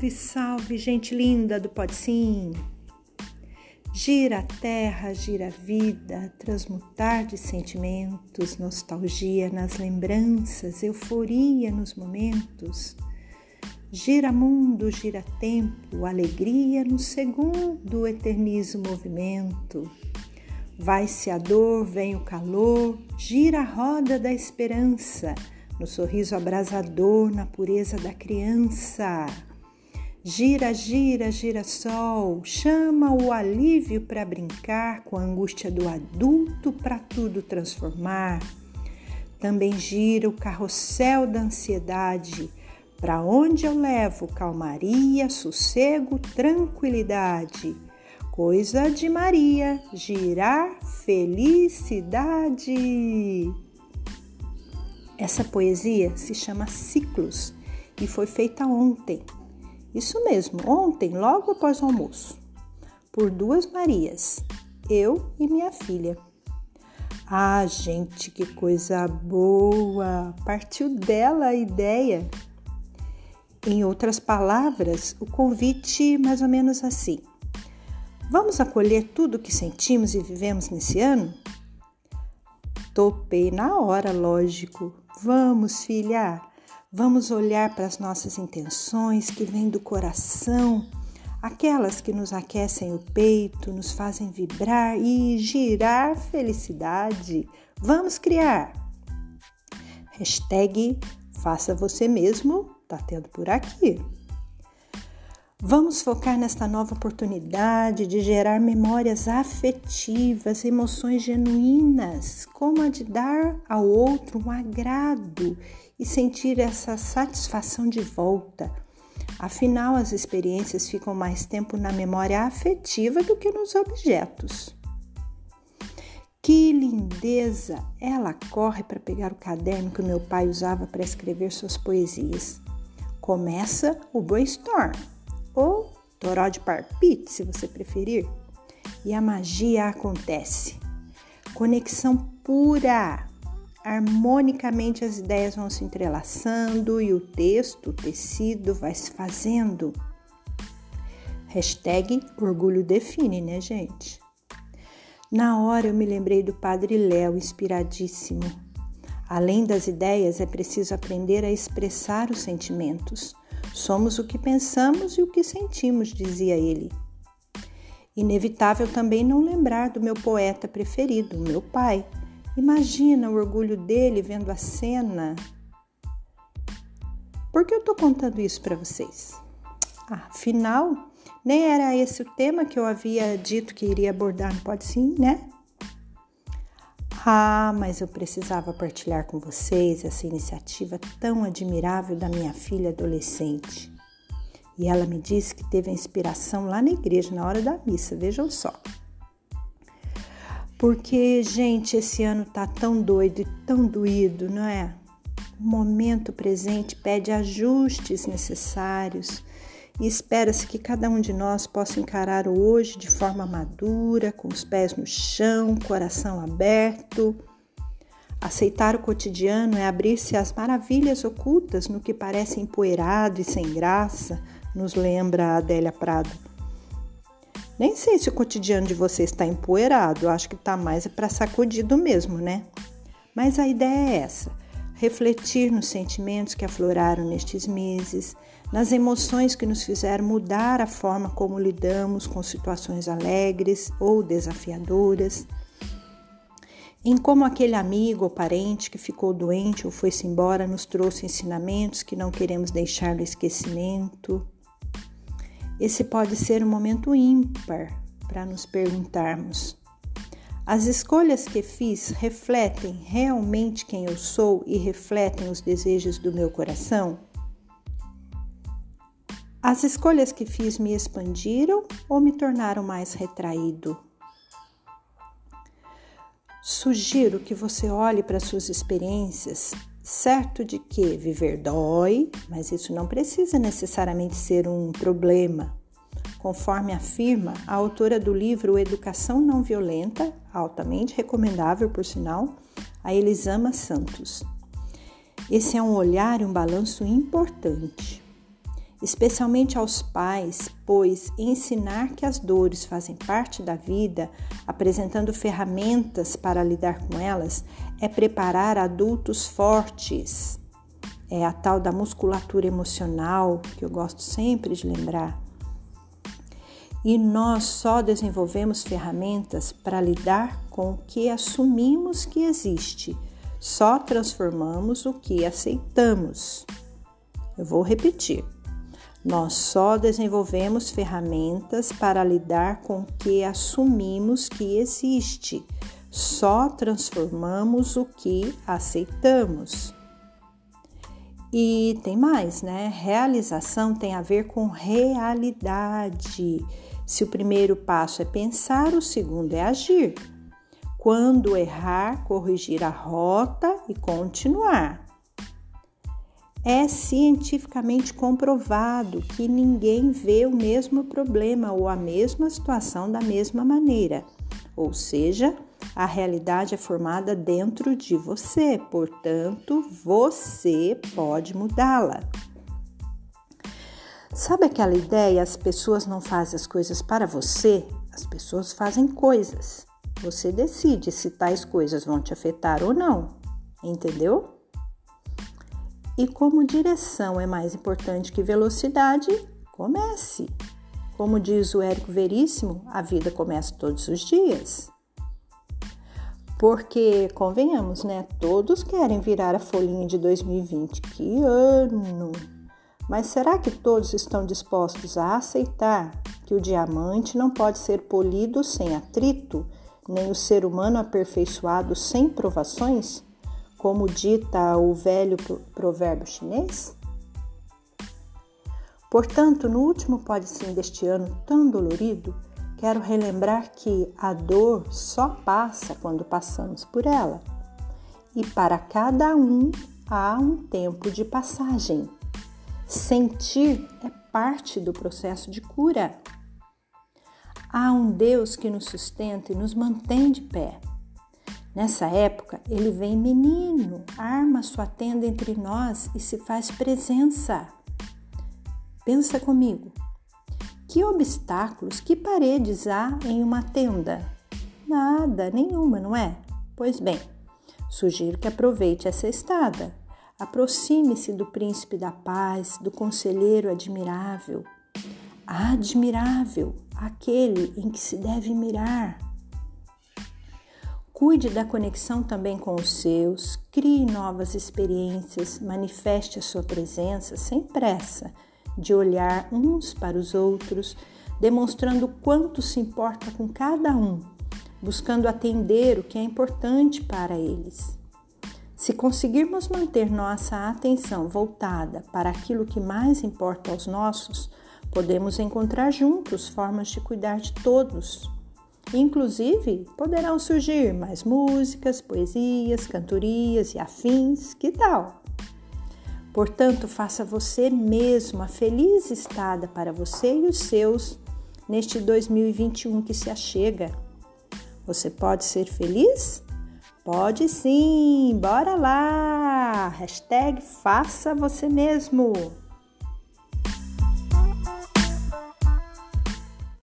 Salve, salve, gente linda do Pode Sim! Gira a terra, gira a vida, transmutar de sentimentos, nostalgia nas lembranças, euforia nos momentos. Gira mundo, gira tempo, alegria no segundo, eternizo movimento. Vai-se a dor, vem o calor, gira a roda da esperança no sorriso abrasador, na pureza da criança. Gira, gira, gira sol, chama o alívio para brincar com a angústia do adulto para tudo transformar. Também gira o carrossel da ansiedade, para onde eu levo calmaria, sossego, tranquilidade. Coisa de Maria, girar felicidade. Essa poesia se chama Ciclos e foi feita ontem. Isso mesmo, ontem, logo após o almoço, por duas Marias, eu e minha filha. Ah, gente, que coisa boa! Partiu dela a ideia. Em outras palavras, o convite mais ou menos assim: Vamos acolher tudo o que sentimos e vivemos nesse ano? Topei na hora, lógico. Vamos, filha, vamos olhar para as nossas intenções que vêm do coração, aquelas que nos aquecem o peito, nos fazem vibrar e girar felicidade. Vamos criar. Hashtag faça você mesmo, tá tendo por aqui. Vamos focar nesta nova oportunidade de gerar memórias afetivas, emoções genuínas, como a de dar ao outro um agrado e sentir essa satisfação de volta. Afinal, as experiências ficam mais tempo na memória afetiva do que nos objetos. Que lindeza! Ela corre para pegar o caderno que meu pai usava para escrever suas poesias. Começa o brainstorm ou toró de parpite, se você preferir. E a magia acontece. Conexão pura. Harmonicamente as ideias vão se entrelaçando e o texto, o tecido vai se fazendo. Hashtag orgulho define, né, gente? Na hora eu me lembrei do Padre Léo, inspiradíssimo. Além das ideias, é preciso aprender a expressar os sentimentos. Somos o que pensamos e o que sentimos, dizia ele. Inevitável também não lembrar do meu poeta preferido, meu pai. Imagina o orgulho dele vendo a cena. Por que eu estou contando isso para vocês? Afinal, nem era esse o tema que eu havia dito que iria abordar, não pode sim, né? Ah, mas eu precisava partilhar com vocês essa iniciativa tão admirável da minha filha adolescente. E ela me disse que teve a inspiração lá na igreja, na hora da missa, vejam só. Porque, gente, esse ano tá tão doido e tão doído, não é? O momento presente pede ajustes necessários e espera-se que cada um de nós possa encarar o hoje de forma madura, com os pés no chão, coração aberto. Aceitar o cotidiano é abrir-se às maravilhas ocultas no que parece empoeirado e sem graça, nos lembra a Adélia Prado. Nem sei se o cotidiano de você está empoeirado, acho que está mais para sacudido mesmo, né? Mas a ideia é essa: refletir nos sentimentos que afloraram nestes meses, nas emoções que nos fizeram mudar a forma como lidamos com situações alegres ou desafiadoras, em como aquele amigo ou parente que ficou doente ou foi-se embora nos trouxe ensinamentos que não queremos deixar no esquecimento. Esse pode ser um momento ímpar para nos perguntarmos: as escolhas que fiz refletem realmente quem eu sou e refletem os desejos do meu coração? As escolhas que fiz me expandiram ou me tornaram mais retraído? Sugiro que você olhe para suas experiências, certo de que viver dói, mas isso não precisa necessariamente ser um problema. Conforme afirma a autora do livro Educação Não Violenta, altamente recomendável por sinal, a Elisama Santos. Esse é um olhar e um balanço importante. Especialmente aos pais, pois ensinar que as dores fazem parte da vida, apresentando ferramentas para lidar com elas, é preparar adultos fortes. É a tal da musculatura emocional que eu gosto sempre de lembrar. E nós só desenvolvemos ferramentas para lidar com o que assumimos que existe, só transformamos o que aceitamos. Eu vou repetir. Nós só desenvolvemos ferramentas para lidar com o que assumimos que existe. Só transformamos o que aceitamos. E tem mais, né? Realização tem a ver com realidade. Se o primeiro passo é pensar, o segundo é agir. Quando errar, corrigir a rota e continuar. É cientificamente comprovado que ninguém vê o mesmo problema ou a mesma situação da mesma maneira. Ou seja, a realidade é formada dentro de você, portanto, você pode mudá-la. Sabe aquela ideia? As pessoas não fazem as coisas para você, as pessoas fazem coisas. Você decide se tais coisas vão te afetar ou não, entendeu? E como direção é mais importante que velocidade, comece. Como diz o Érico Veríssimo, a vida começa todos os dias. Porque, convenhamos, né? Todos querem virar a folhinha de 2020. Que ano! Mas será que todos estão dispostos a aceitar que o diamante não pode ser polido sem atrito, nem o ser humano aperfeiçoado sem provações? Como dita o velho provérbio chinês? Portanto, no último pode sim deste ano tão dolorido, quero relembrar que a dor só passa quando passamos por ela. E para cada um há um tempo de passagem. Sentir é parte do processo de cura. Há um Deus que nos sustenta e nos mantém de pé. Nessa época, ele vem menino, arma sua tenda entre nós e se faz presença. Pensa comigo. Que obstáculos, que paredes há em uma tenda? Nada, nenhuma, não é? Pois bem, sugiro que aproveite essa estada. Aproxime-se do príncipe da paz, do conselheiro admirável. Admirável, aquele em que se deve mirar Cuide da conexão também com os seus, crie novas experiências, manifeste a sua presença sem pressa, de olhar uns para os outros, demonstrando quanto se importa com cada um, buscando atender o que é importante para eles. Se conseguirmos manter nossa atenção voltada para aquilo que mais importa aos nossos, podemos encontrar juntos formas de cuidar de todos Inclusive, poderão surgir mais músicas, poesias, cantorias e afins. Que tal? Portanto, faça você mesmo a feliz estada para você e os seus neste 2021 que se achega. Você pode ser feliz? Pode sim! Bora lá! Hashtag faça você mesmo!